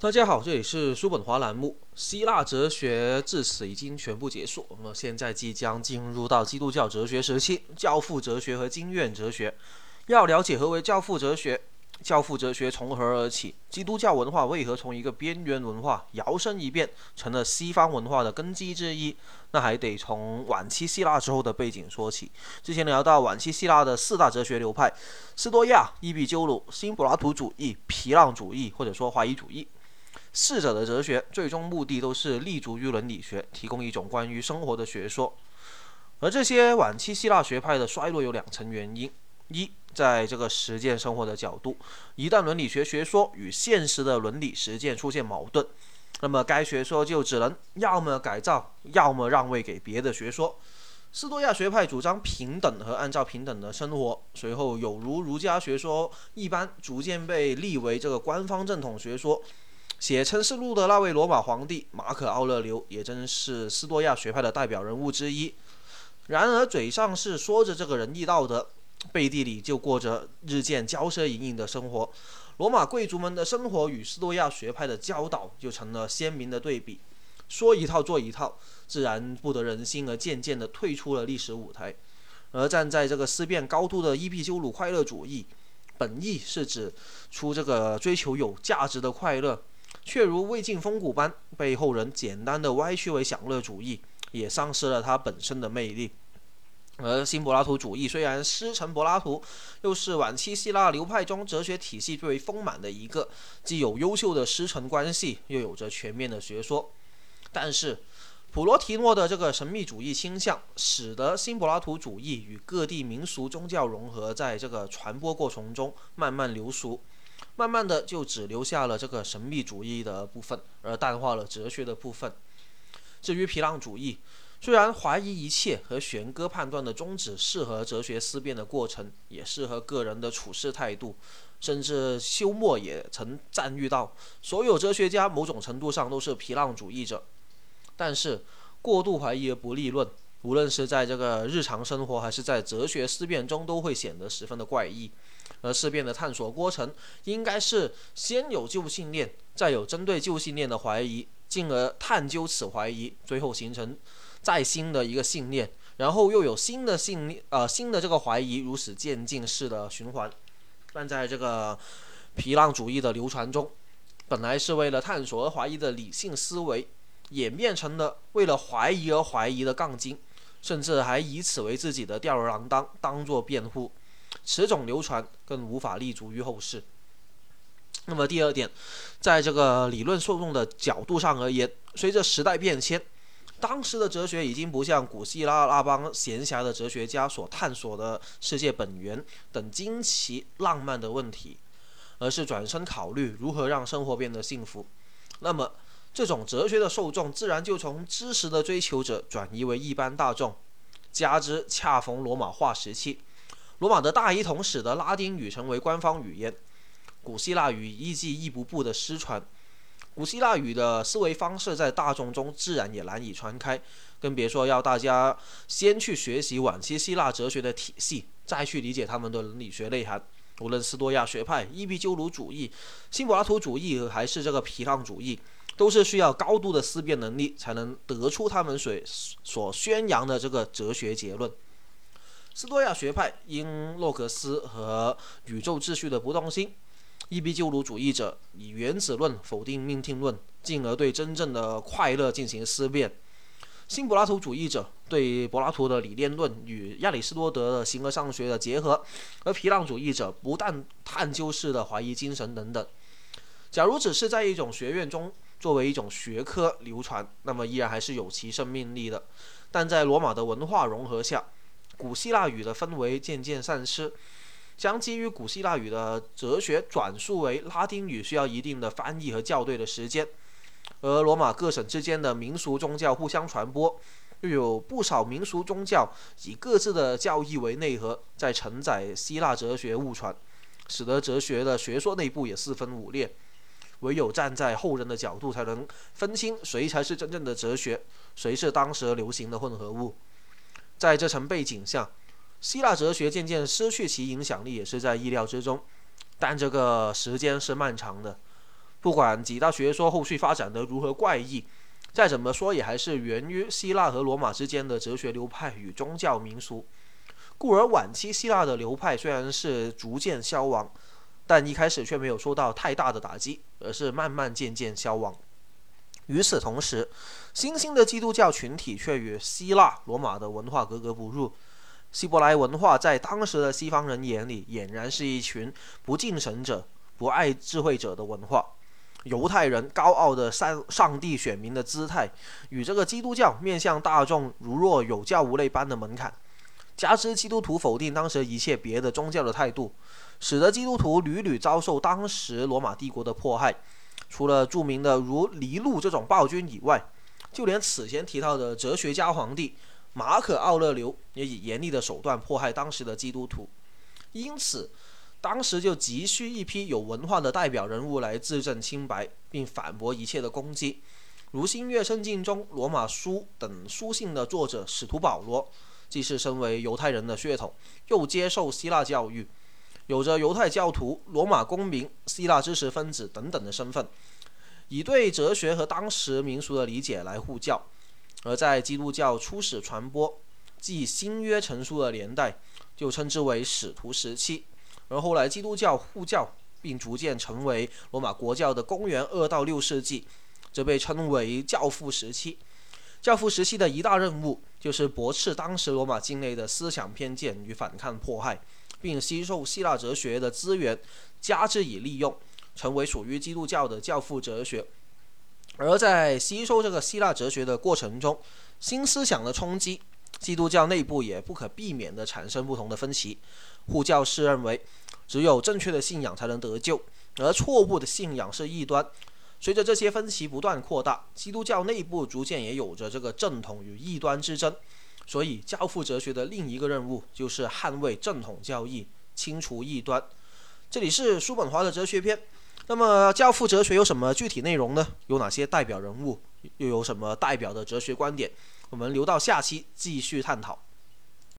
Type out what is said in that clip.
大家好，这里是叔本华栏目。希腊哲学至此已经全部结束，那么现在即将进入到基督教哲学时期，教父哲学和经院哲学。要了解何为教父哲学，教父哲学从何而起，基督教文化为何从一个边缘文化摇身一变成了西方文化的根基之一，那还得从晚期希腊之后的背景说起。之前聊到晚期希腊的四大哲学流派：斯多亚、伊壁鸠鲁、新柏拉图主义、皮浪主义，或者说怀疑主义。四者的哲学最终目的都是立足于伦理学，提供一种关于生活的学说。而这些晚期希腊学派的衰落有两层原因：一，在这个实践生活的角度，一旦伦理学学说与现实的伦理实践出现矛盾，那么该学说就只能要么改造，要么让位给别的学说。斯多亚学派主张平等和按照平等的生活，随后有如儒家学说一般，逐渐被立为这个官方正统学说。写《城市录》的那位罗马皇帝马可·奥勒留，也真是斯多亚学派的代表人物之一。然而，嘴上是说着这个仁义道德，背地里就过着日渐骄奢淫逸的生活。罗马贵族们的生活与斯多亚学派的教导就成了鲜明的对比。说一套做一套，自然不得人心，而渐渐地退出了历史舞台。而站在这个思辨高度的伊壁鸠鲁快乐主义，本意是指出这个追求有价值的快乐。却如魏晋风骨般被后人简单的歪曲为享乐主义，也丧失了它本身的魅力。而新柏拉图主义虽然师承柏拉图，又是晚期希腊流派中哲学体系最为丰满的一个，既有优秀的师承关系，又有着全面的学说。但是，普罗提诺的这个神秘主义倾向，使得新柏拉图主义与各地民俗宗教融合，在这个传播过程中慢慢流俗。慢慢的就只留下了这个神秘主义的部分，而淡化了哲学的部分。至于皮浪主义，虽然怀疑一切和悬搁判断的宗旨适合哲学思辨的过程，也适合个人的处事态度，甚至休谟也曾赞誉到，所有哲学家某种程度上都是皮浪主义者。但是过度怀疑而不立论，无论是在这个日常生活还是在哲学思辨中，都会显得十分的怪异。而事变的探索过程，应该是先有旧信念，再有针对旧信念的怀疑，进而探究此怀疑，最后形成再新的一个信念，然后又有新的信念，呃，新的这个怀疑，如此渐进式的循环。但在这个皮浪主义的流传中，本来是为了探索而怀疑的理性思维，演变成了为了怀疑而怀疑的杠精，甚至还以此为自己的吊儿郎当，当作辩护。此种流传更无法立足于后世。那么第二点，在这个理论受众的角度上而言，随着时代变迁，当时的哲学已经不像古希腊那帮闲暇的哲学家所探索的世界本源等惊奇浪漫的问题，而是转身考虑如何让生活变得幸福。那么，这种哲学的受众自然就从知识的追求者转移为一般大众，加之恰逢罗马化时期。罗马的大一统使得拉丁语成为官方语言，古希腊语依继一步步的失传，古希腊语的思维方式在大众中自然也难以传开，更别说要大家先去学习晚期希腊哲学的体系，再去理解他们的伦理学内涵。无论斯多亚学派、伊壁鸠鲁主义、新柏拉图主义，还是这个皮浪主义，都是需要高度的思辨能力才能得出他们所所宣扬的这个哲学结论。斯多亚学派因洛克斯和宇宙秩序的不动心，伊壁鸠鲁主义者以原子论否定命定论，进而对真正的快乐进行思辨；新柏拉图主义者对柏拉图的理念论与亚里士多德的形而上学的结合，而皮浪主义者不但探究式的怀疑精神等等。假如只是在一种学院中作为一种学科流传，那么依然还是有其生命力的；但在罗马的文化融合下，古希腊语的氛围渐渐散失，将基于古希腊语的哲学转述为拉丁语，需要一定的翻译和校对的时间。而罗马各省之间的民俗宗教互相传播，又有不少民俗宗教以各自的教义为内核，在承载希腊哲学误传，使得哲学的学说内部也四分五裂。唯有站在后人的角度，才能分清谁才是真正的哲学，谁是当时流行的混合物。在这层背景下，希腊哲学渐渐失去其影响力，也是在意料之中。但这个时间是漫长的。不管几大学说后续发展的如何怪异，再怎么说也还是源于希腊和罗马之间的哲学流派与宗教民俗。故而晚期希腊的流派虽然是逐渐消亡，但一开始却没有受到太大的打击，而是慢慢渐渐消亡。与此同时，新兴的基督教群体却与希腊、罗马的文化格格不入。希伯来文化在当时的西方人眼里，俨然是一群不敬神者、不爱智慧者的文化。犹太人高傲的上上帝选民的姿态，与这个基督教面向大众如若有教无类般的门槛，加之基督徒否定当时一切别的宗教的态度，使得基督徒屡屡遭受当时罗马帝国的迫害。除了著名的如尼禄这种暴君以外，就连此前提到的哲学家皇帝马可·奥勒留，也以严厉的手段迫害当时的基督徒。因此。当时就急需一批有文化的代表人物来自证清白，并反驳一切的攻击。如新约圣经中罗马书等书信的作者使徒保罗，既是身为犹太人的血统，又接受希腊教育，有着犹太教徒、罗马公民、希腊知识分子等等的身份，以对哲学和当时民俗的理解来护教。而在基督教初始传播，即新约成书的年代，就称之为使徒时期。而后来，基督教护教，并逐渐成为罗马国教的公元二到六世纪，则被称为教父时期。教父时期的一大任务，就是驳斥当时罗马境内的思想偏见与反抗迫害，并吸收希腊哲学的资源，加之以利用，成为属于基督教的教父哲学。而在吸收这个希腊哲学的过程中，新思想的冲击，基督教内部也不可避免地产生不同的分歧。护教士认为，只有正确的信仰才能得救，而错误的信仰是异端。随着这些分歧不断扩大，基督教内部逐渐也有着这个正统与异端之争。所以，教父哲学的另一个任务就是捍卫正统教义，清除异端。这里是叔本华的哲学篇。那么，教父哲学有什么具体内容呢？有哪些代表人物？又有什么代表的哲学观点？我们留到下期继续探讨。